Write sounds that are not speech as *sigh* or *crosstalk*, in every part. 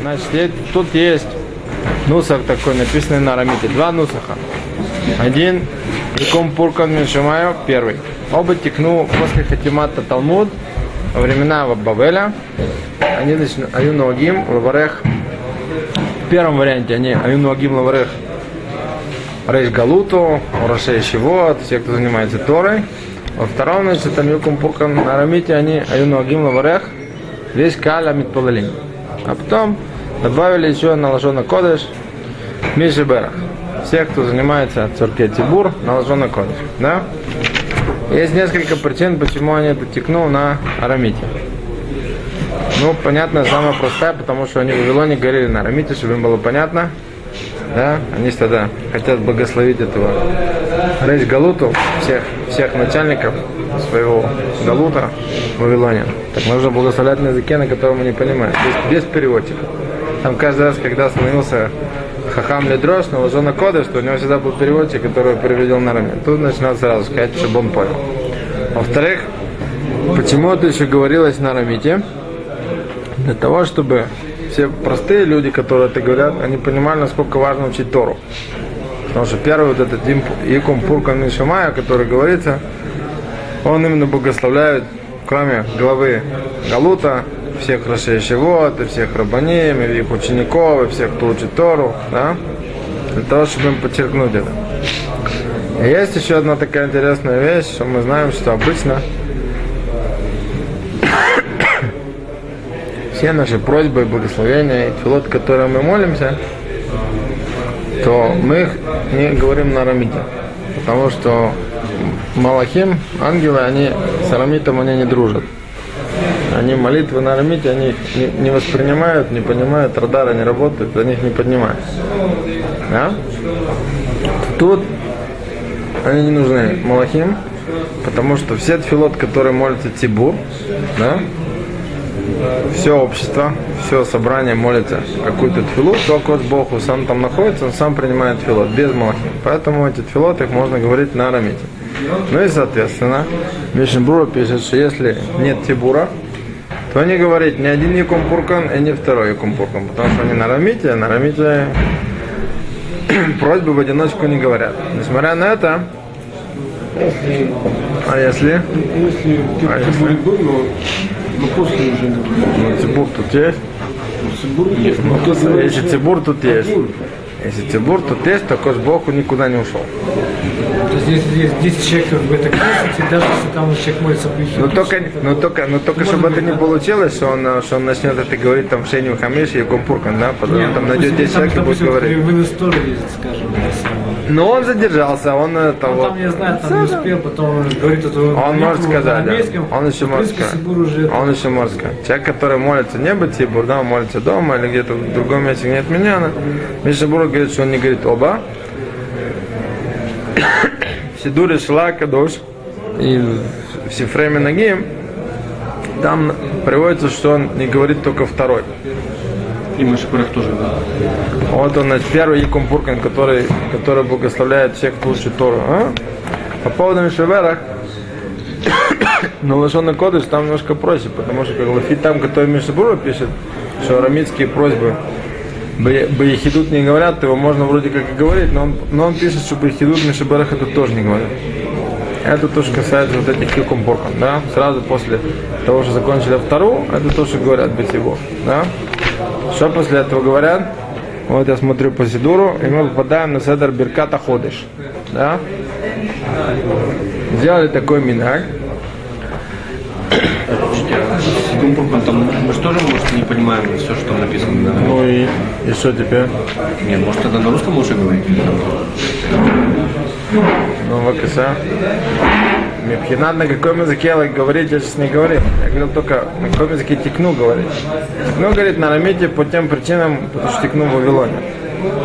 Значит, тут есть нусах такой, написанный на арамите. Два нусаха. Один, Яком Пуркан Мишимаю, первый. Оба текну после Хатимата Талмуд во времена Бавеля. Они начну, Аюн Лавагим, Лаварех. В первом варианте они Аюн Лавагим, Лаварех. Рейш Галуту, Урашей Шивот, все, кто занимается Торой. Во втором, значит, там Юкум Пуркан на арамите, они Аюн Лавагим, Лаварех. Весь Каля Митпалалим. А потом добавили еще на Лажона Кодыш Миши Берах. Всех, кто занимается Цурке Тибур, на Лажона Кодыш. Да? Есть несколько причин, почему они это текнул на арамите. Ну, понятно, самая простая, потому что они в Вавилоне говорили на арамите, чтобы им было понятно. Да? Они тогда хотят благословить этого Рейш Галуту, всех, всех начальников своего Галута в Вавилоне. Так нужно благословлять на языке, на котором они понимают, без, без переводчика. Там каждый раз, когда становился Хахам Ледрош, на Лазона Кода, что у него всегда был переводчик, который переведел на рамен. Тут начинал сразу сказать, чтобы он понял. Во-вторых, почему это еще говорилось на арамите? Для того, чтобы все простые люди, которые это говорят, они понимали, насколько важно учить Тору. Потому что первый вот этот Якум Пуркан Мишамая, который говорится, он именно благословляет, кроме главы Галута, всех Рашеевод, и всех Рабаним, и их учеников, и всех, кто учит Тору, да? для того, чтобы им подчеркнуть это. И есть еще одна такая интересная вещь, что мы знаем, что обычно *coughs* все наши просьбы и благословения, и филот, которые мы молимся, то мы не говорим на арамите. Потому что Малахим, ангелы, они с арамитом они не дружат. Они молитвы на арамите, они не, воспринимают, не понимают, радары не работают, они их не поднимают. Да? Тут они не нужны Малахим, потому что все тфилот, которые молятся Тибур, да, все общество, все собрание молится какую-то тфилу, только вот Бог сам там находится, он сам принимает тфилот, без малахим. Поэтому эти тфилот их можно говорить на арамите. Ну и соответственно, Мишенбрура пишет, что если нет тибура, то не говорить ни один Якумпуркан и ни второй Якумпуркан, потому что они на арамите, а на арамите *clears throat* просьбы в одиночку не говорят. Несмотря на это, а если? Если ты А если? будет но, но после уже не будет. Ну, Тибур тут есть. Если Тибур тут есть. Если Тибур тут есть, то Кош Богу никуда не ушел. То есть если есть 10 человек в этой книжке, даже если там человек молится по Но только, но только, но только чтобы это не получилось, что он, что он начнет это говорить там в Шейню Хамиш и Якумпуркан, да, потом он там найдет 10 человек и будет говорить. В истории ездит, скажем. Но он задержался, он это Ну, вот. там, я знаю, там не успел, потом он говорит это Он может сказать, да. Он еще может сказать. Он еще может сказать. Человек, который молится не быть Тибур, да, он молится дома или где-то в другом месте, где нет меня, Миша Бур говорит, что он не говорит оба. Сидуре Шла Кадош и в Сифреме Нагим там приводится, что он не говорит только второй. и Машипурах тоже. да. Вот он, значит, первый Якум Пуркан, который, который благословляет всех, кто учит Тору. А? По поводу Мишевера, *coughs* но Лашона Кодыш там немножко проще, потому что как Лафи там, который Мишебура пишет, что арамитские просьбы Баехидут не говорят, его можно вроде как и говорить, но он, но он пишет, что Баехидут Мишебарах это тоже не говорят. Это тоже касается вот этих Пуркан, да? Сразу после того, что закончили вторую, это тоже говорят Бетибор, да? Что после этого говорят? Вот я смотрю по Сидуру, и мы попадаем на Седер Берката Ходыш. Да? Сделали такой минак. Слушайте, а Сибур Пуркан, там мы же тоже, может, не понимаем все, что там написано. Да? Ну и, и что теперь? Нет, может, тогда на русском лучше говорить? Ну, вакаса. Мепхинат, на каком языке говорить, я сейчас не говорю. Я говорил только, на каком языке текну говорить. Текну говорит на арамите по тем причинам, потому что текну в Вавилоне.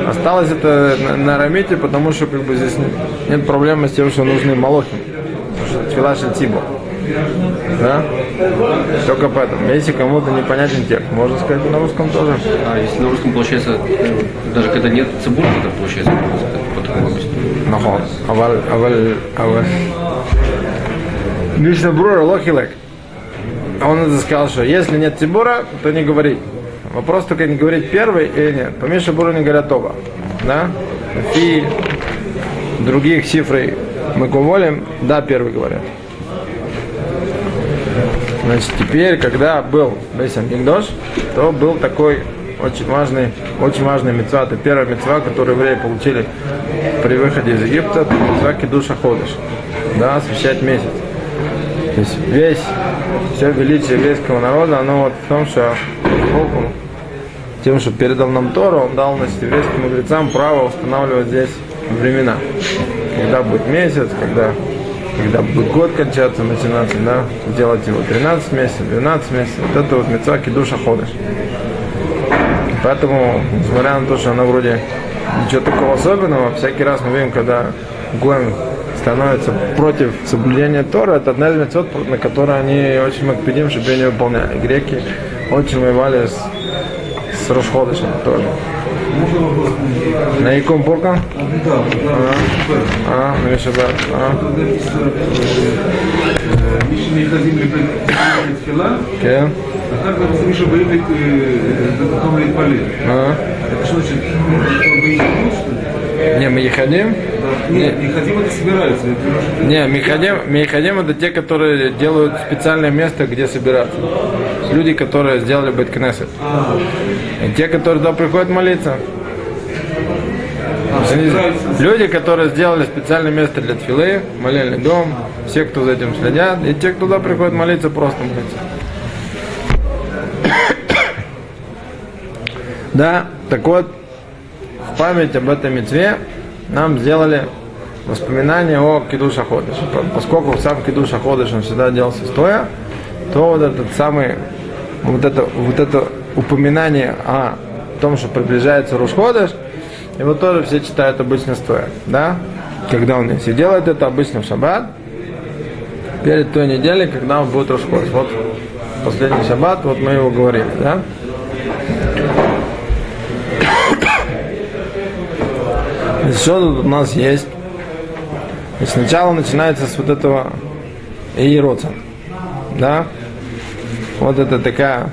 Осталось это на, на арамите, потому что как бы здесь нет проблемы с тем, что нужны молохи. Потому что Тфилаш Тибо. Да? Только поэтому. Если кому-то непонятен текст, можно сказать на русском тоже. А если на русском получается, э, даже когда нет цибура, это получается по такому Нахо. Ну авал, авал, авал. Мишна Брура Лохилек. Он сказал, что если нет Тибура, то не говори. Вопрос только не говорить первый или нет. По Мише Буру не говорят оба. Да? И других цифры мы говорим, да, первый говорят. Значит, теперь, когда был Бейсам Мигдош, то был такой очень важный, очень важный мецва. Это первая мецва, которую евреи получили при выходе из Египта, это мецва Кедуша Ходыш. Да, освещать месяц. То есть весь, все величие еврейского народа, оно вот в том, что Богу, тем, что передал нам Тору, он дал значит, еврейским мудрецам право устанавливать здесь времена. Когда будет месяц, когда, когда будет год кончаться, начинаться, да, делать его 13 месяцев, 12 месяцев. Вот это вот мецва Кедуша Ходыш. Поэтому, несмотря на то, что она вроде ничего такого особенного, всякий раз мы видим, когда Гоем становится против соблюдения Тора, это одна из мецвод, на которые они очень макпедим, чтобы ее не выполняли. Греки очень воевали с, с Рошходышем тоже. На якому Буркан? А, на Мишабат. А, מי שנכנסים לתפילה, כן. אחר כך עושים מישהו באים למקום להתפלל. А. Это что значит? Что, בהשתתפות, что ли? Не, Мехадим? Нет, не хотим, это собираются. Это немножко- Не, Мехадим, Мехадим это те, которые делают специальное место, где собираться. Люди, которые сделали Бэткнесет. И те, которые туда приходят молиться. Люди, которые сделали специальное место для тфилы, молили дом, все, кто за этим следят, и те, кто туда приходят молиться, просто молиться. Да, так вот, в память об этом мецве нам сделали воспоминания о Кидуша Ходыш. Поскольку сам Кидуша Ходыш он всегда делался стоя, то вот этот самый, вот это, вот это упоминание о том, что приближается Рушходыш, его тоже все читают обычно стоя, да? Когда он есть. И делает это обычно в шаббат, перед той неделей, когда он будет Рушходыш. Вот последний шаббат, вот мы его говорили, да? Что тут у нас есть? И сначала начинается с вот этого Иероца. Да? Вот это такая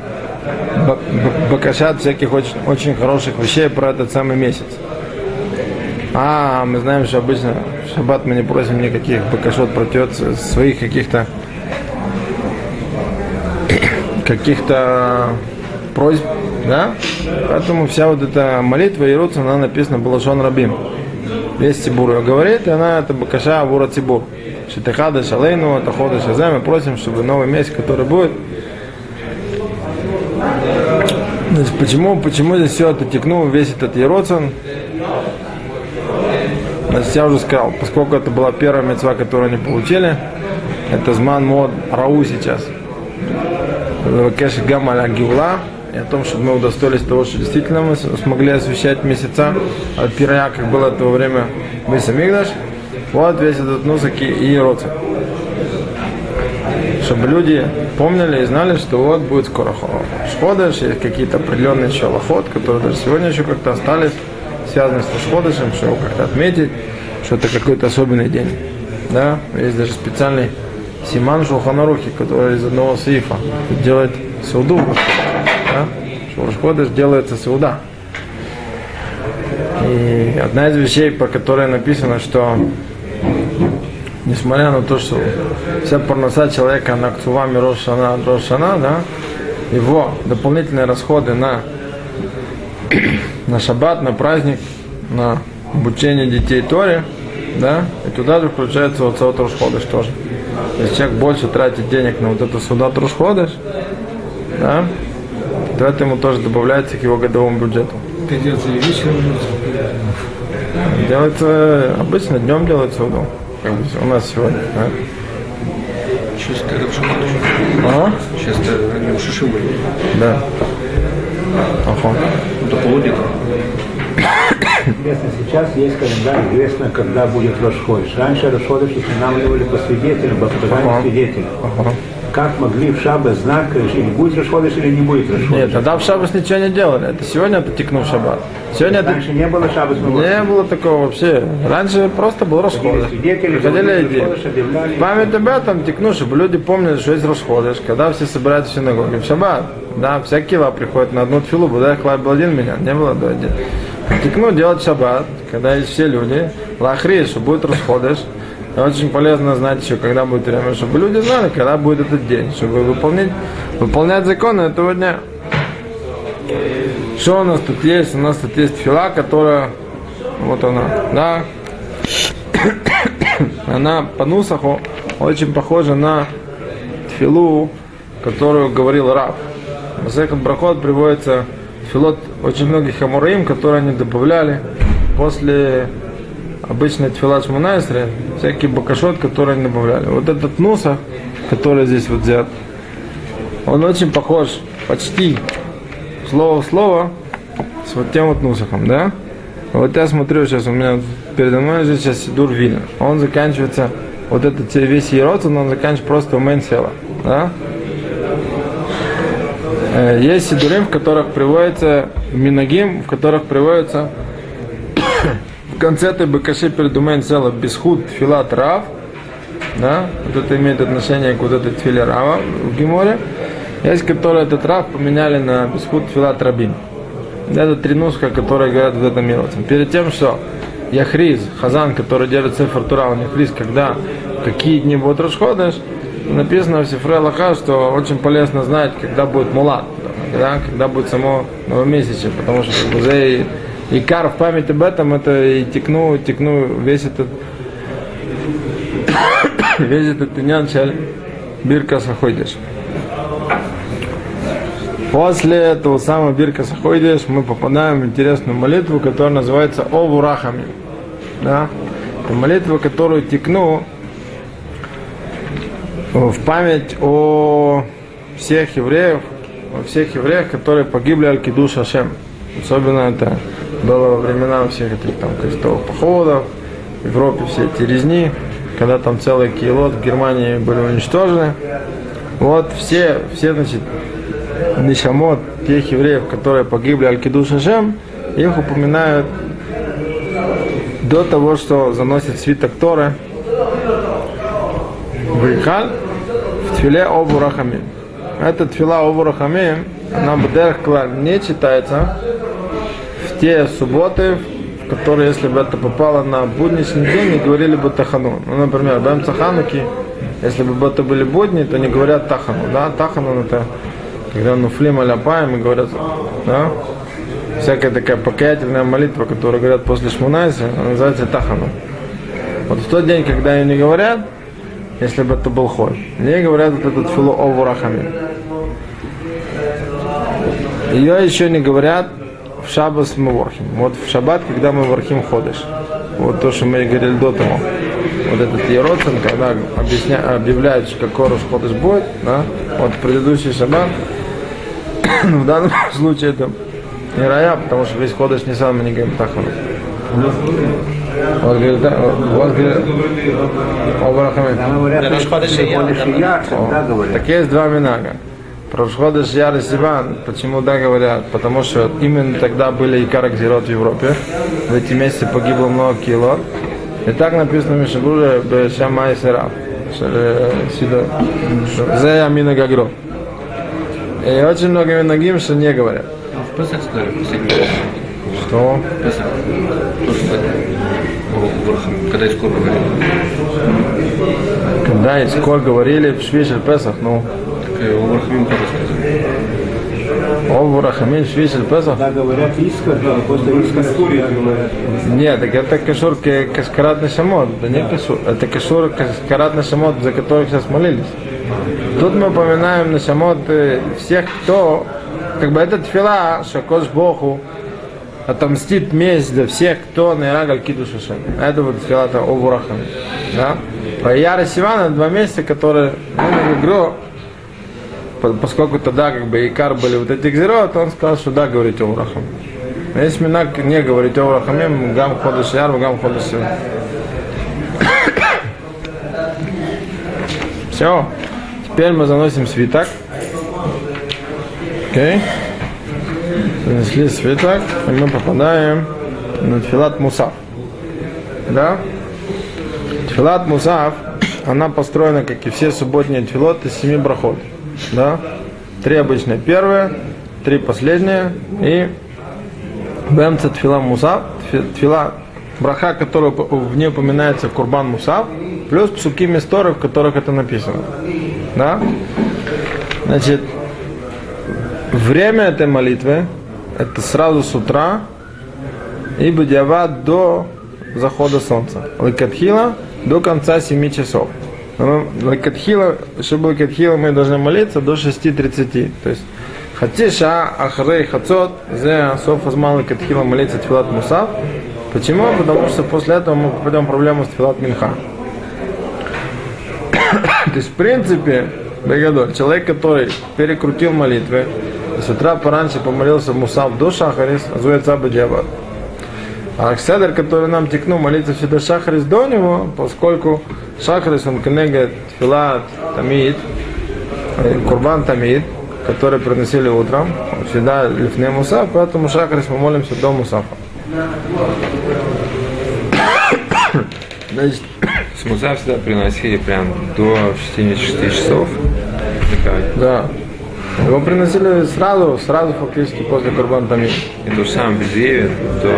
ба- ба- бакашат всяких очень, очень хороших вещей про этот самый месяц. А, мы знаем, что обычно в шаббат мы не просим никаких бакашот против своих каких-то каких-то просьб, да? Поэтому вся вот эта молитва Иеруца, она написана Балашон Рабим. Весь Тибур говорит, и она это Бакаша Авура Тибур. Шитахада Шалейну, Тахода Шазем, мы просим, чтобы новый месяц, который будет, Значит, почему, почему здесь все это текнуло, весь этот Ероцин? Значит, я уже сказал, поскольку это была первая мецва, которую они получили, это Зман Мод Рау сейчас. Кэш Гамаля Гиула, и о том, чтобы мы удостоились того, что действительно мы смогли освещать месяца от пирая, как было в то время Бейса Мигдаш. Вот весь этот нусаки и Ероцин чтобы люди помнили и знали, что вот будет скоро Шходыш, есть какие-то определенные еще лохот, которые даже сегодня еще как-то остались, связаны с Шходышем, что его как-то отметить, что это какой-то особенный день. Да? Есть даже специальный Симан Шулханарухи, который из одного сейфа делает сауду. Да? Что Шходыш делается сауда. И одна из вещей, по которой написано, что несмотря на то, что вся парноса человека на Кцувами Рошана, Рошана, да, его дополнительные расходы на, *clears throat* на шаббат, на праздник, на обучение детей Торе, да, и туда же включается вот Саут Рошходыш тоже. Если человек больше тратит денег на вот это суда Рошходыш, да, то это ему тоже добавляется к его годовому бюджету. Это делается и вечером, Делается, обычно днем делается бы у нас сегодня. да. Чисто это. А? Чисто шиши были. Да. Ага. До полудня. Известно, сейчас есть календарь, известно, когда будет Рошходыш. Раньше Рошходыш устанавливали по свидетелям, по показаниям Ага. свидетелей. Ага. Как могли в Шаббат знать, или будет Рошходыш или не будет Рошходыш? Нет, тогда в шаббас ничего не делали. Это сегодня это текнул шаббат. Сегодня это Раньше не было Шаббат не было такого вообще. Раньше просто был. Рошходыш объявляли. В Память об этом текну, чтобы люди помнили, что есть расходыш, когда все собираются в синагоге в шаббат. Да, вся кила приходит на одну тфилу, Будай Хлай был один меня, не было до один. Тикну делать шаббат, когда есть все люди, лахри, что будет расходыш. Очень полезно знать еще, когда будет время, чтобы люди знали, когда будет этот день, чтобы выполнять, выполнять законы этого дня. Что у нас тут есть? У нас тут есть фила, которая, вот она, да, *coughs* она по нусаху очень похожа на филу, которую говорил Раб. Масехат Брахот приводится филот очень многих амураим, которые они добавляли после обычной тфилат Шмунайсре, всякие бакашот, которые они добавляли. Вот этот нуса, который здесь вот взят, он очень похож почти слово в слово с вот тем вот нусахом, да? Вот я смотрю сейчас, у меня передо мной лежит сейчас Сидур Вина. Он заканчивается, вот этот весь Ероцин, он заканчивается просто у Мэнсела, да? Э, Есть сидурим, в которых приводится минагим, в которых приводится *coughs* в конце этой бакаши перед умен цела бесхуд филат рав, да, вот это имеет отношение к вот этой тфиле рава в Гиморе. Есть, которые этот рав поменяли на бесхуд филат рабин. Это три нуска, которые говорят в этом мире. Перед тем, что Яхриз, Хазан, который держит цифр Тура, он Яхриз, когда какие дни будут расходишь, написано в Сифре Лаха, что очень полезно знать, когда будет мулат, да, когда будет само новомесячие, потому что как и, и кар в память об этом, это и текну, текну весь этот *coughs* весь этот иньян шаль бирка саходишь. После этого самого бирка саходишь мы попадаем в интересную молитву, которая называется Овурахами. Да? Это молитва, которую текну в память о всех евреев, о всех евреях, которые погибли аль кидуш Ашем. Особенно это было во времена всех этих там крестовых походов, в Европе все эти резни, когда там целый килот в Германии были уничтожены. Вот все, все, значит, нишамот тех евреев, которые погибли аль кидуш Ашем, их упоминают до того, что заносит свиток Торы в Ихаль, тфиле Обу Рахамим. Эта тфила Обу Рахамим, она Бадерх Клаль не читается в те субботы, в которые, если бы это попало на будничный день, не говорили бы Тахану. Ну, например, Бэм Цахануки, если бы это были будни, то не говорят Тахану. Да? Тахану это когда нуфлим аляпаем и говорят, да? всякая такая покаятельная молитва, которую говорят после Шмунайса, называется Тахану. Вот в тот день, когда ее не говорят, если бы это был ход. Мне говорят вот этот филу овурахами. Ее еще не говорят в шаббас мы ворхим. Вот в шаббат, когда мы ворхим ходишь. Вот то, что мы говорили до того. Вот этот Ероцин, когда объясня, объявляют, что какой Рош ходишь будет, да? вот предыдущий шаббат, *coughs* в данном *coughs* случае это не рая, потому что весь ходишь не сам мы не говорим тахану. Так есть два минага. Про Ходыш Яр и Сиван, почему да говорят? Потому что именно тогда были и Каракзирот в Европе. В эти месяцы погибло много кило. И так написано в Мишабуре Бешама и Сераф. Зе Амина Гагро. И очень много минагим, что не говорят. В Песах Что? В Урахам, когда из Корба говорили. Когда из Кор говорили в Швишель Песах, ну, Так и у Урахамим тоже сказали. Ову Рахамин Швишель Песах. Когда говорят искр, то после искра всегда говорят. Нет, так это кашур каскарат на шамот, это не кашур, это кашур каскарат на шамот, за которых сейчас молились. Тут мы упоминаем на шамот э, всех, кто, как бы это тфила, что Кош Богу отомстит месть для всех, кто на Ирагаль Киду Шашем. Это вот тфила-то Овурахам. Да? Про Яра Сивана два месяца, которые ну, игру, по- поскольку тогда как бы Икар были вот эти гзерот, он сказал, что да, говорить Овурахам. А Если минак не говорить о Рахамим, гам ходыш яр, гам ходыш. Все. Теперь мы заносим свиток. Окей. Занесли свиток, и мы попадаем на Тфилат Мусав. Да? Тфилат Мусав, она построена, как и все субботние тфилот, из семи брахот. Да? Три обычные первые, три последние и Бемца тфила мусав, тфи- тфила браха, которая в ней упоминается курбан мусав, плюс псуки месторы, в которых это написано. Да? Значит, время этой молитвы это сразу с утра и бадиават до захода солнца. Лакатхила до конца 7 часов. Но Лакатхила, чтобы Лакатхила мы должны молиться до 6.30. То есть Хатиша Ахрей Хацот, зе Соф Азман Лакатхила молиться Тфилат Мусав. Почему? Потому что после этого мы попадем в проблему с Тфилат Минха. *coughs* То есть, в принципе, Бегадоль, человек, который перекрутил молитвы, с утра пораньше помолился Мусав до Шахарис, называется Абаджаба. А Акседер, который нам текнул молиться всегда Шахарис до него, поскольку Шахарис он кнега Тфилат Тамид, э, Курбан Тамид, который приносили утром, всегда лифне Мусав, поэтому Шахарис мы молимся до Мусафа. Значит, Смуза всегда приносили прям до 76 часов. Да. Его приносили сразу, сразу фактически после Курбан Тамид. И то же самое без Еве, до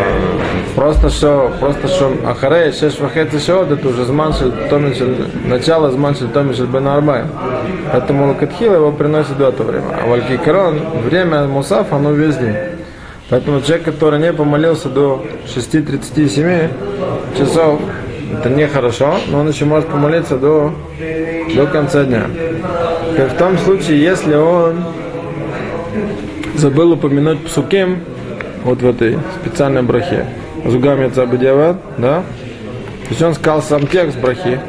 Просто що, просто що Ахарей, шеш вахеці шеот, это уже зман шель томин шель, начало зман шель томин шель бен арбай. Поэтому Лакатхила его приносит до этого времени. А Валькикарон, время Мусаф, оно весь день. Поэтому человек, который не помолился до 6.37 часов, это нехорошо, но он еще может помолиться до, до конца дня. В том случае, если он забыл упомянуть псуким, вот в этой специальной брахе, Зугам Цабадиават, да? То есть он сказал сам текст брахи,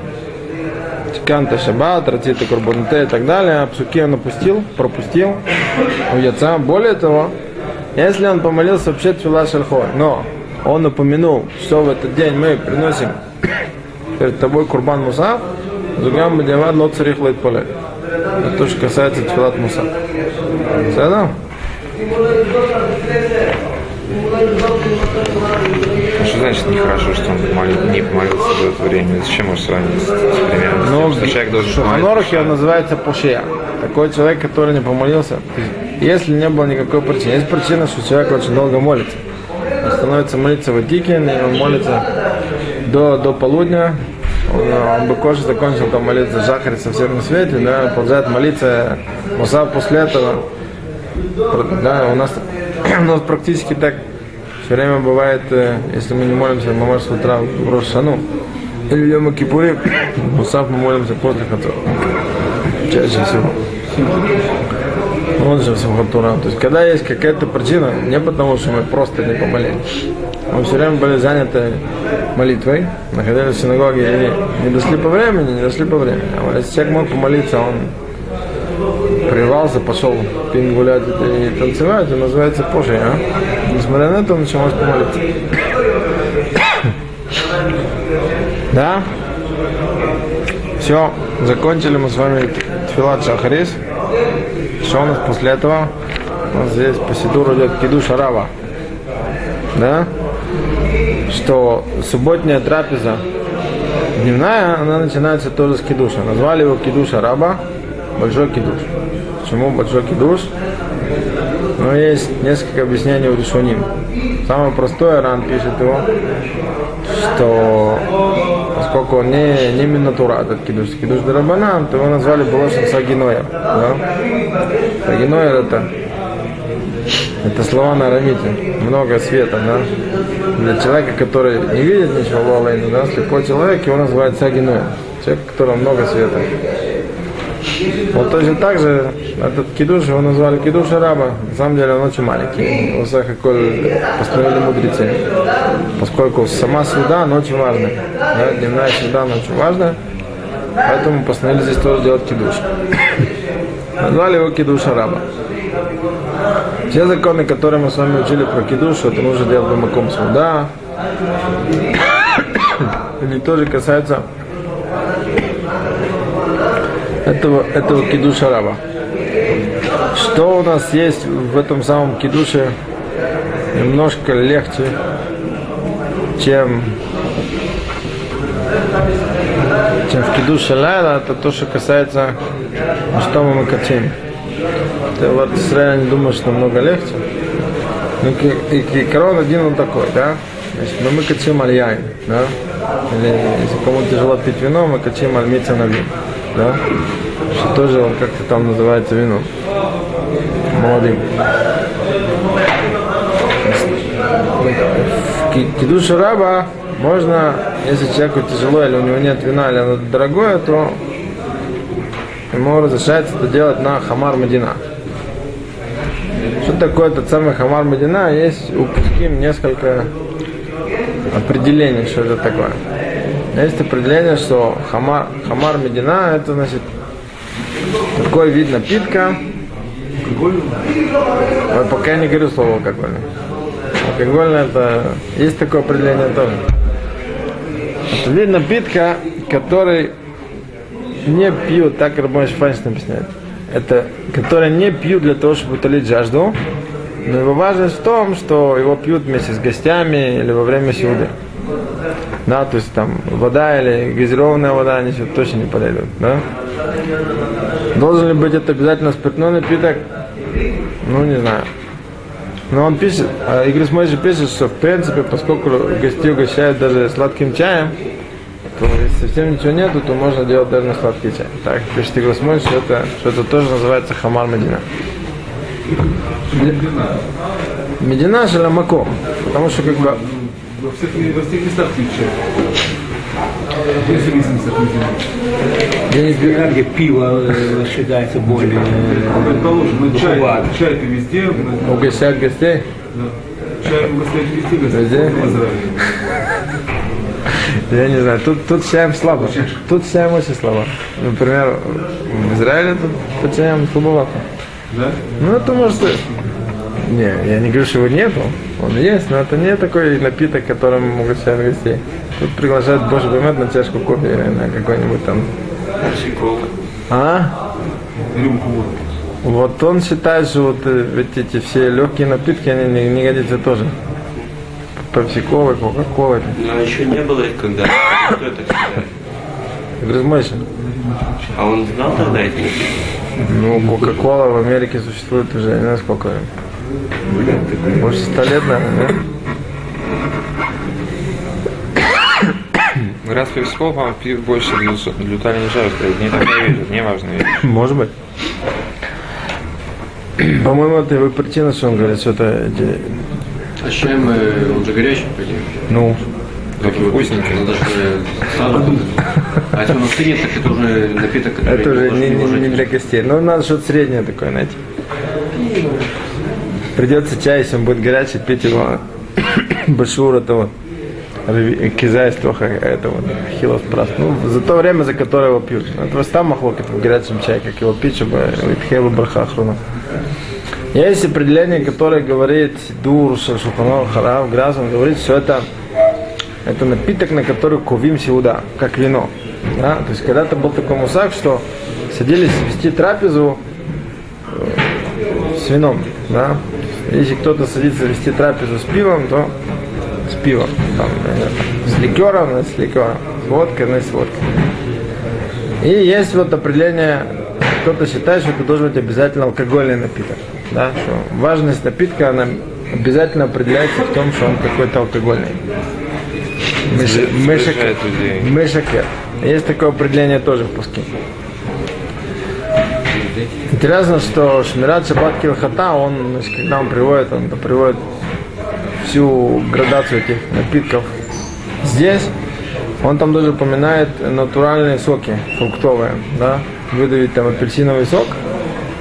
Канта Шаббат, Ратита Курбанте и так далее, а псуки он опустил, пропустил у яца. Более того, если он помолился вообще Тфила Шальхо, но он упомянул, что в этот день мы приносим перед тобой Курбан Муса, Зугам Бадиават Лот Царих Лейт Поле. Это то, что касается Тфилат Муса. А что значит нехорошо, что он молил- не помолился до этого времени? Зачем его сравнивать с, с примером? Ну, что человек должен в помолиться? Анорахе он называется Пушея. Такой человек, который не помолился. Если не было никакой причины. Есть причина, что человек очень долго молится. Он становится молиться в Атикин, и он молится до, до полудня. Он, бы кожа закончил там молиться Жахари совсем на свете, да, продолжает молиться Муса после этого. Да, у нас, *clears throat* у нас практически так все время бывает, э, если мы не молимся, мы молимся с утра в Рошану. Или в Йома Кипуре, *clears throat* Мусав мы молимся после Хацора. Чаще всего. Он же Симхатура. То есть, когда есть какая-то причина, не потому, что мы просто не помолились. Мы все время были заняты молитвой, находились в синагоге и не дошли по времени, не дошли по времени. А если человек мог помолиться, он прервался, пошел пин гулять и танцевать, это называется позже, а? Несмотря на это, он еще может помолиться. *coughs* Да? Все, закончили мы с вами Тфилат Шахарис. Что у нас после этого? У нас здесь по Сидуру идет Кидуш Арава. Да? Что субботняя трапеза дневная, она начинается тоже с кидуша. Назвали его Кидуш Араба, большой кидуш. Почему большой кидуш? Ну, есть несколько объяснений у Решуним. Самое простое, Ран пишет его, что поскольку он не, не Минатура, этот кидуш, кидуш Дарабанан, то его назвали Болошин Сагиноя. Да? Сагиноя это, это слова на арамите, много света, да? Для человека, который не видит ничего в Аллайне, да, слепой человек, его называют Сагиноя. Человек, у которого много света. Вот точно так же этот кидуш его назвали кидуш араба. На самом деле он очень маленький. Его какой постановили мудрецы. Поскольку сама среда, она очень важная. Да, дневная среда, она очень важная. Поэтому постановили здесь тоже делать кидуш. Назвали его кидуш араба. Все законы, которые мы с вами учили про кидуш, это нужно делать бамаком суда. *coughs* Они тоже касаются этого, этого кидуша раба. Что у нас есть в этом самом кидуше немножко легче, чем, чем в кидуше лайла, это то, что касается что мы макатим. хотя в Израиле не думаю, что намного легче. Ну, и кикарон один он такой, да? Значит, ну, мы качим альяйн, да? Или если кому тяжело пить вино, мы качим альмица на вин, да? Что тоже он как-то там называется вино. Молодым. В ки- кидуше раба можно, если человеку тяжело или у него нет вина, или оно дорогое, то ему разрешается это делать на хамар Медина. Что такое этот самый хамар Медина? Есть у Пуским несколько определений, что это такое. Есть определение, что хамар, хамар Медина это значит такой вид напитка. Ой, пока я не говорю слово алкогольный. Алкогольный это есть такое определение тоже. Вид напитка, который не пьют, так Рабон Шфаншин объясняет. Это, которые не пьют для того, чтобы утолить жажду, но его важность в том, что его пьют вместе с гостями или во время сюды. Да, то есть там вода или газированная вода, они сюда точно не подойдут. Да? Должен ли быть это обязательно спиртной напиток? Ну, не знаю. Но он пишет, а Игорь Смойши пишет, что в принципе, поскольку гостей угощают даже сладким чаем, то если совсем ничего нету, то можно делать даже на сладкий чай. Так, пишет Игорь Смойши, что это, что это тоже называется хамар медина. Медина шаламаком, потому что как бы Во всех, во всех местах чай. В всех местах не я не пью- Там, где пиво э, считается более... э, Предположим, чай, духовато. чай-то везде, угощают гостей. да. чай угостять везде, Израиле. Я не знаю, тут, тут чаем слабо. Тут чаем очень слабо. Например, в Израиле тут по чаям слабовато. Да? Ну, это может... Не, я не говорю, что его нету. Он есть, но это не такой напиток, которым угощают гостей. Тут приглашают больше поймет на чашку кофе или на какой-нибудь там... А? Вот он считает, что вот э, эти все легкие напитки, они не, не годятся тоже. Пепси-колы, кока-колы. Но еще не было их когда. Кто это? Грызмойся. А он знал тогда эти? Ну, Кока-кола в Америке существует уже, не знаю сколько. Больше ста лет, наверное, да? Раз пивского, по-моему, пьют больше для, для утоления жажды. Не так я вижу, не важно. *laughs* Может быть. По-моему, это его причина, что он говорит, что это А с чаем э, он же горячий, по идее. ну, Такие вкусненькие. Надо же э, сразу. А если он остынет, так это уже напиток, который это уже не, не- не для гостей. Ну, надо что-то среднее такое, знаете. Придется чай, если он будет горячий, пить его *coughs* башур этого тоха этого хилов прас. Ну, за то время, за которое его пьют. Это там махлокет в горячем чае, как его пить, чтобы хелу браха хруна. Есть определение, которое говорит Дур, Шашуханор, Харав, Граз, он говорит, что это, это напиток, на который кувим сеуда, как вино. Да? То есть когда-то был такой мусак, что садились вести трапезу э, с вином. Да? Если кто-то садится вести трапезу с пивом, то с пивом. Там, с ликером, с ликером. С водкой, значит, с водкой. И есть вот определение, кто-то считает, что это должен быть обязательно алкогольный напиток. Да, что важность напитка, она обязательно определяется в том, что он какой-то алкогольный. Мыш- мышек-. Мышакер. Есть такое определение тоже в Пуске. Интересно, что Шмират Шаббат Килхата, он, значит, когда он приводит, он приводит всю градацию этих напитков здесь, он там даже упоминает натуральные соки, фруктовые, да, выдавить там апельсиновый сок,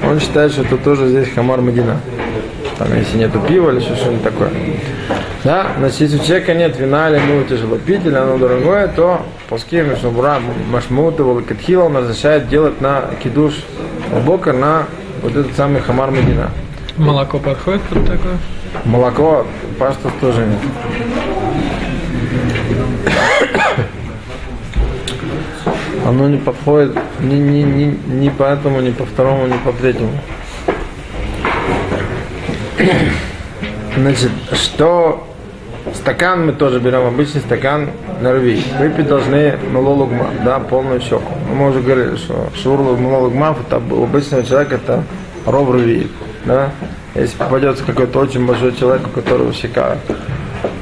он считает, что это тоже здесь хамар Мадина. Там, если нету пива или что-нибудь такое. Да, значит, если у человека нет вина, или ему тяжело пить, или оно дорогое, то пуски Мишнабура Машмута Валакатхила он разрешает делать на кидуш бокер на вот этот самый хамар Медина. Молоко подходит под такое? Молоко, паштус тоже нет. Оно не подходит ни, ни, ни, ни по этому, ни по второму, ни по третьему. Значит, что стакан мы тоже берем, обычный стакан на рви. Выпить должны малолугма, да, полную щеку. Мы уже говорили, что шур малолугмав, это обычного человека это ров рвит, да? Если попадется какой-то очень большой человек, у которого щека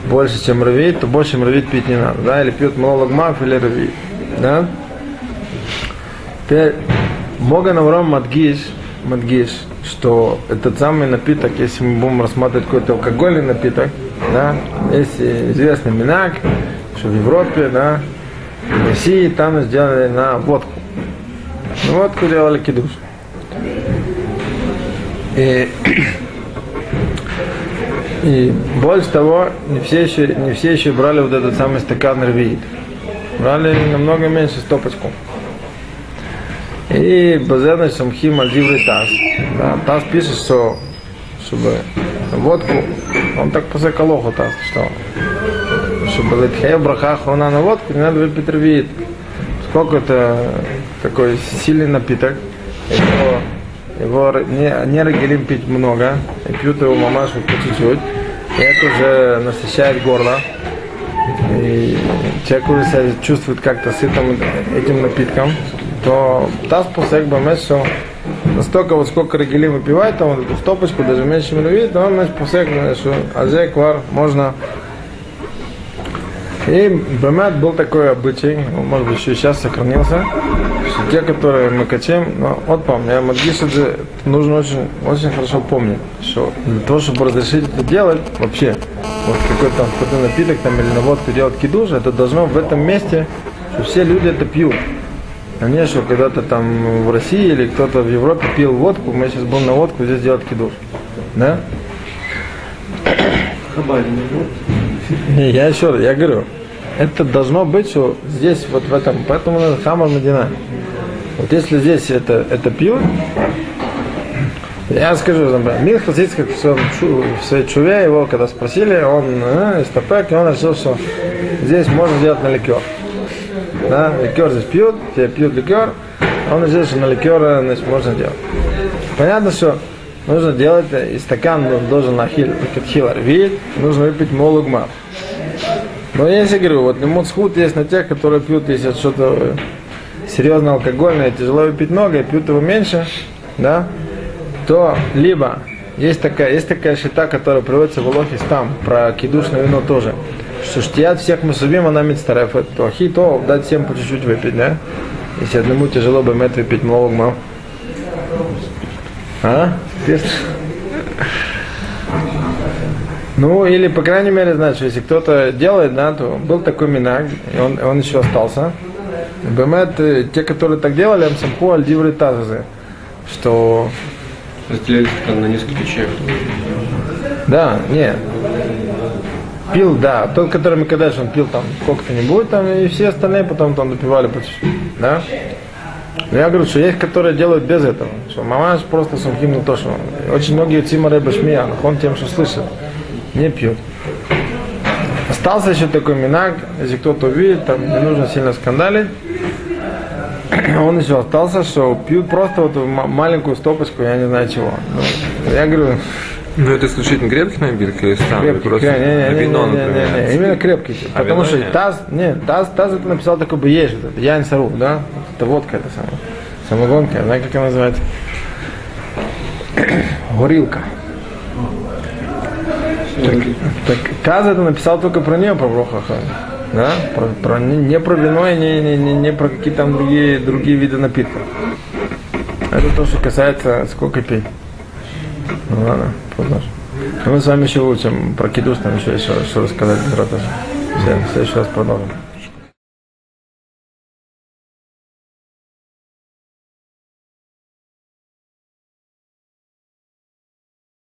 больше, чем рвит, то больше рвит пить не надо, да? Или пьет много гмав, или рвит, да? Теперь Моган Авром Мадгиш, Мадгиш, что этот самый напиток, если мы будем рассматривать какой-то алкогольный напиток, да, есть известный минак, что в Европе, да, в России там сделали на водку. На водку делали кидуш. И, и больше того, не все еще, не все еще брали вот этот самый стакан рвиит. Брали намного меньше стопочку. И Базеныч Самхим Альдиврий Таз. Да, Таз пишет, что чтобы водку, он так посеколоху Таз, что чтобы Литхея браха охрана на водку, не надо выпить рвит. Сколько это такой сильный напиток, его, его не, не регелим пить много, и пьют его мамашу по чуть-чуть, и это уже насыщает горло. И человек уже себя чувствует как-то сытым этим напитком, то таз посек бы что настолько вот сколько регели выпивает, там вот эту стопочку, даже меньше милливит, то он значит посек, что азе квар можно и Бамат был такой обычай, он, может быть, еще сейчас сохранился, что те, которые мы качаем, но вот помню, я Мадгиш это нужно очень, очень хорошо помнить, что для того, чтобы разрешить это делать, вообще, вот какой-то там какой напиток там или на водку делать кидуш, это должно в этом месте, что все люди это пьют. А не, что когда-то там в России или кто-то в Европе пил водку, мы сейчас будем на водку здесь делать кидуш. Да? Я еще раз, я говорю, это должно быть, здесь, вот в этом, поэтому надо хамар Медина. Вот если здесь это, это пьют, я скажу, например, Мир Хасидский в, своем, в своей чуве его, когда спросили, он э, из Топек, и он решил, что здесь можно делать на ликер. Да, ликер здесь пьют, все пьют ликер, он решил, что на ликер значит, можно делать. Понятно, что нужно делать, и стакан должен хилар вид, нужно выпить молугмар. Но я себе говорю, вот лимут есть на тех, которые пьют, если что-то серьезно алкогольное, тяжело выпить много, и пьют его меньше, да, то либо есть такая, есть такая шита, которая приводится в Алохис там, про кидушное вино тоже, что штият всех мусубим, она мицтареф, то ахи, то дать всем по чуть-чуть выпить, да, если одному тяжело бы мет выпить много, а? Интересно. Ну, или, по крайней мере, значит, если кто-то делает, да, то был такой минаг, и он, он еще остался. Бемет, э, те, которые так делали, амсамху альдивры тазазы, что... Разделяли стакан на несколько чаев. Да, нет. Пил, да. Тот, который мы когда он пил там сколько-то не будет, там, и все остальные потом там допивали по чуть-чуть. Да? Но я говорю, что есть, которые делают без этого. Что мамаш просто сумхим не то, что очень многие цима рыба шмия, он тем, что слышит, не пьют. Остался еще такой минак, если кто-то увидит, там не нужно сильно скандалить. *clears throat* Он еще остался, что пьют просто вот маленькую стопочку, я не знаю чего. Ну, я говорю, Ну это исключительно крепкий напиток или странный? крепкий, Просто не, не, не, вино, не, не, не, не, именно крепкий. А потому что нет? таз, нет, таз, таз это написал такой бы есть, это, Ян Сару, да? Это водка это самая. Самогонка, знаете, как она называется? *clears throat* Горилка. Так, так Таз это написал только про нее, про Брохаха. Да? Про, про, не, про вино и не, не, не, не про какие там другие, другие виды напитков. Это то, что касается сколько пить. Ну ладно, продолжим. Мы с вами еще учим про кидуш, там еще, еще что рассказать. В следующий раз продолжим.